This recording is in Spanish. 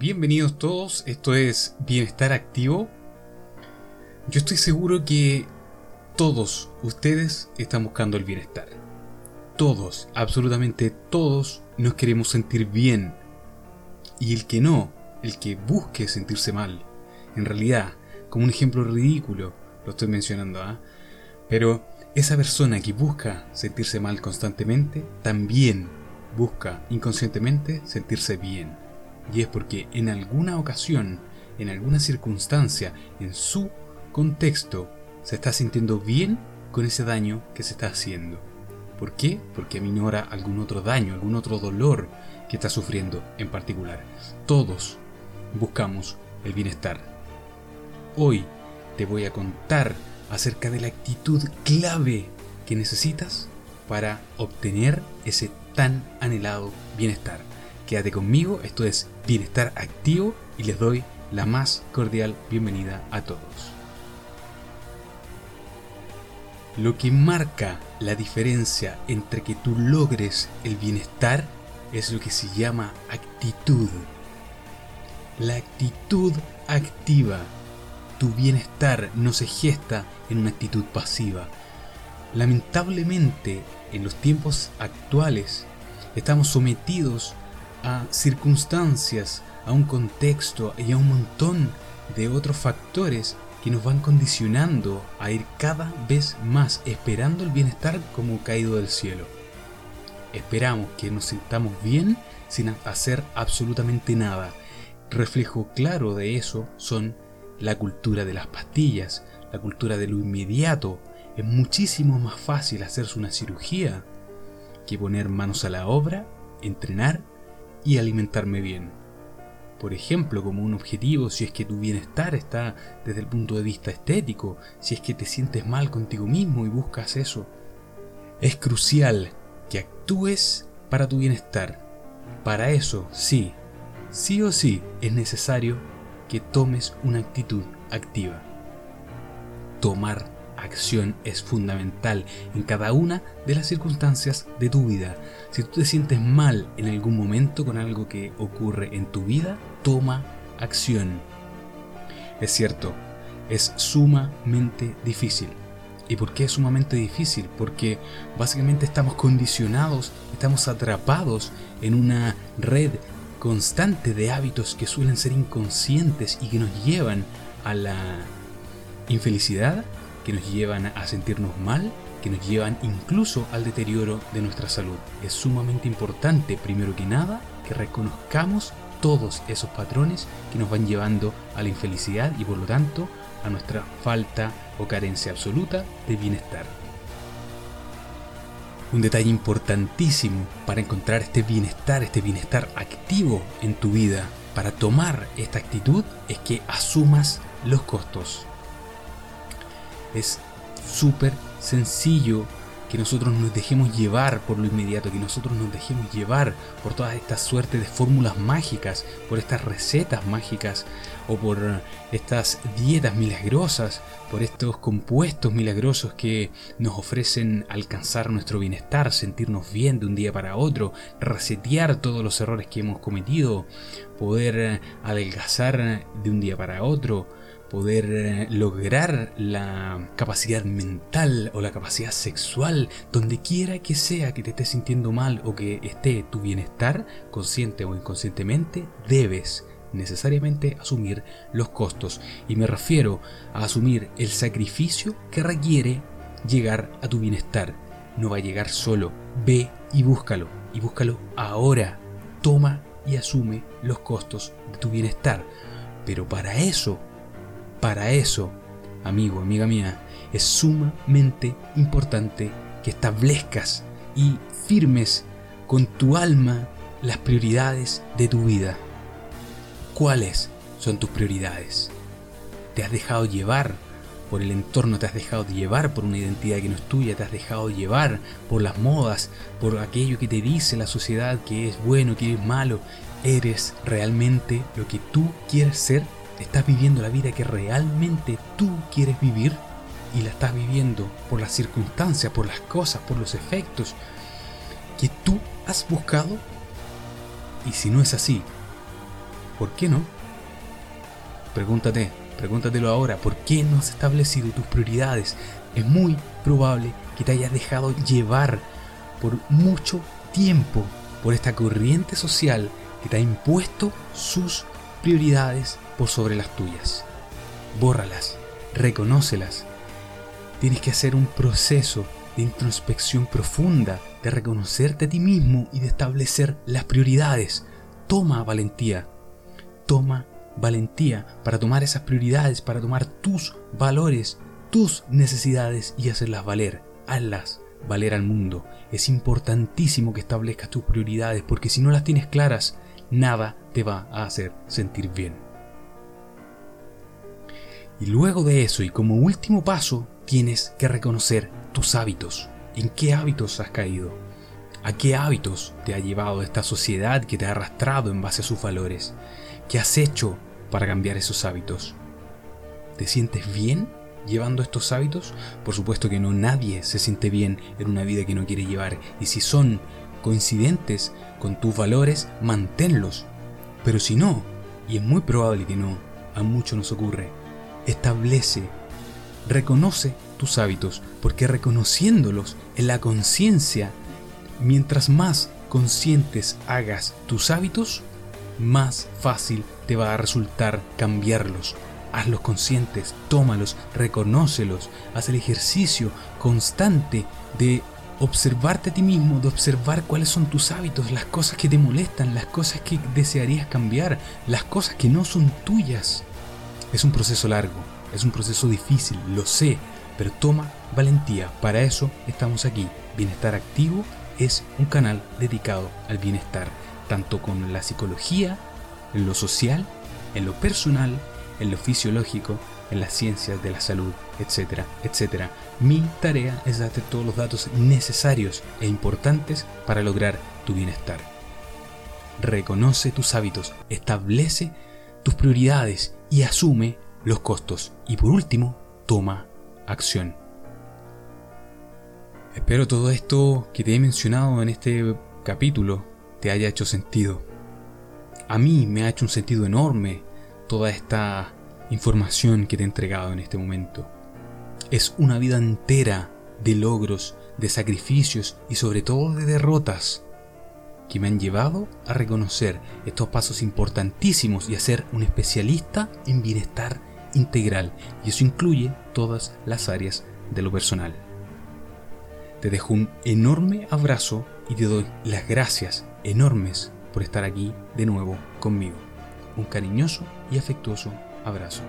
Bienvenidos todos, esto es Bienestar Activo. Yo estoy seguro que todos ustedes están buscando el bienestar. Todos, absolutamente todos, nos queremos sentir bien. Y el que no, el que busque sentirse mal, en realidad, como un ejemplo ridículo, lo estoy mencionando, ¿ah? Pero esa persona que busca sentirse mal constantemente, también busca inconscientemente sentirse bien y es porque en alguna ocasión, en alguna circunstancia, en su contexto, se está sintiendo bien con ese daño que se está haciendo. ¿Por qué? Porque aminora algún otro daño, algún otro dolor que está sufriendo en particular. Todos buscamos el bienestar. Hoy te voy a contar acerca de la actitud clave que necesitas para obtener ese tan anhelado bienestar. Quédate conmigo, esto es Bienestar Activo y les doy la más cordial bienvenida a todos. Lo que marca la diferencia entre que tú logres el bienestar es lo que se llama actitud. La actitud activa. Tu bienestar no se gesta en una actitud pasiva. Lamentablemente, en los tiempos actuales, estamos sometidos a circunstancias, a un contexto y a un montón de otros factores que nos van condicionando a ir cada vez más esperando el bienestar como caído del cielo. Esperamos que nos sintamos bien sin hacer absolutamente nada. Reflejo claro de eso son la cultura de las pastillas, la cultura de lo inmediato. Es muchísimo más fácil hacerse una cirugía que poner manos a la obra, entrenar y alimentarme bien. Por ejemplo, como un objetivo, si es que tu bienestar está desde el punto de vista estético, si es que te sientes mal contigo mismo y buscas eso. Es crucial que actúes para tu bienestar. Para eso, sí, sí o sí es necesario que tomes una actitud activa. Tomar acción es fundamental en cada una de las circunstancias de tu vida. Si tú te sientes mal en algún momento con algo que ocurre en tu vida, toma acción. Es cierto, es sumamente difícil. ¿Y por qué es sumamente difícil? Porque básicamente estamos condicionados, estamos atrapados en una red constante de hábitos que suelen ser inconscientes y que nos llevan a la infelicidad que nos llevan a sentirnos mal, que nos llevan incluso al deterioro de nuestra salud. Es sumamente importante, primero que nada, que reconozcamos todos esos patrones que nos van llevando a la infelicidad y por lo tanto a nuestra falta o carencia absoluta de bienestar. Un detalle importantísimo para encontrar este bienestar, este bienestar activo en tu vida, para tomar esta actitud, es que asumas los costos. Es súper sencillo que nosotros nos dejemos llevar por lo inmediato, que nosotros nos dejemos llevar por toda esta suerte de fórmulas mágicas, por estas recetas mágicas o por estas dietas milagrosas, por estos compuestos milagrosos que nos ofrecen alcanzar nuestro bienestar, sentirnos bien de un día para otro, resetear todos los errores que hemos cometido, poder adelgazar de un día para otro, poder eh, lograr la capacidad mental o la capacidad sexual, donde quiera que sea que te estés sintiendo mal o que esté tu bienestar, consciente o inconscientemente, debes necesariamente asumir los costos. Y me refiero a asumir el sacrificio que requiere llegar a tu bienestar. No va a llegar solo, ve y búscalo, y búscalo ahora. Toma y asume los costos de tu bienestar. Pero para eso para eso, amigo, amiga mía, es sumamente importante que establezcas y firmes con tu alma las prioridades de tu vida. ¿Cuáles son tus prioridades? ¿Te has dejado llevar por el entorno, te has dejado llevar por una identidad que no es tuya, te has dejado llevar por las modas, por aquello que te dice la sociedad que es bueno, que es malo? ¿Eres realmente lo que tú quieres ser? Estás viviendo la vida que realmente tú quieres vivir y la estás viviendo por las circunstancias, por las cosas, por los efectos que tú has buscado. Y si no es así, ¿Por qué no? Pregúntate, pregúntatelo ahora, ¿por qué no has establecido tus prioridades? Es muy probable que te hayas dejado llevar por mucho tiempo por esta corriente social que te ha impuesto sus prioridades por sobre las tuyas. Bórralas, reconócelas. Tienes que hacer un proceso de introspección profunda, de reconocerte a ti mismo y de establecer las prioridades. Toma valentía. Toma valentía para tomar esas prioridades, para tomar tus valores, tus necesidades y hacerlas valer. Hazlas valer al mundo. Es importantísimo que establezcas tus prioridades porque si no las tienes claras, nada te va a hacer sentir bien. Y luego de eso, y como último paso, tienes que reconocer tus hábitos. ¿En qué hábitos has caído? ¿A qué hábitos te ha llevado esta sociedad que te ha arrastrado en base a sus valores? ¿Qué has hecho para cambiar esos hábitos? ¿Te sientes bien llevando estos hábitos? Por supuesto que no, nadie se siente bien en una vida que no quiere llevar. Y si son coincidentes con tus valores, manténlos. Pero si no, y es muy probable que no, a muchos nos ocurre, establece, reconoce tus hábitos, porque reconociéndolos en la conciencia, mientras más conscientes hagas tus hábitos, más fácil te va a resultar cambiarlos. Hazlos conscientes, tómalos, reconócelos, haz el ejercicio constante de observarte a ti mismo, de observar cuáles son tus hábitos, las cosas que te molestan, las cosas que desearías cambiar, las cosas que no son tuyas. Es un proceso largo, es un proceso difícil, lo sé, pero toma valentía. Para eso estamos aquí. Bienestar Activo es un canal dedicado al bienestar, tanto con la psicología, en lo social, en lo personal, en lo fisiológico, en las ciencias de la salud, etcétera, etcétera. Mi tarea es darte todos los datos necesarios e importantes para lograr tu bienestar. Reconoce tus hábitos, establece tus prioridades y asume los costos. Y por último, toma acción. Espero todo esto que te he mencionado en este capítulo te haya hecho sentido. A mí me ha hecho un sentido enorme toda esta información que te he entregado en este momento. Es una vida entera de logros, de sacrificios y sobre todo de derrotas que me han llevado a reconocer estos pasos importantísimos y a ser un especialista en bienestar integral. Y eso incluye todas las áreas de lo personal. Te dejo un enorme abrazo y te doy las gracias enormes por estar aquí de nuevo conmigo. Un cariñoso y afectuoso abrazo.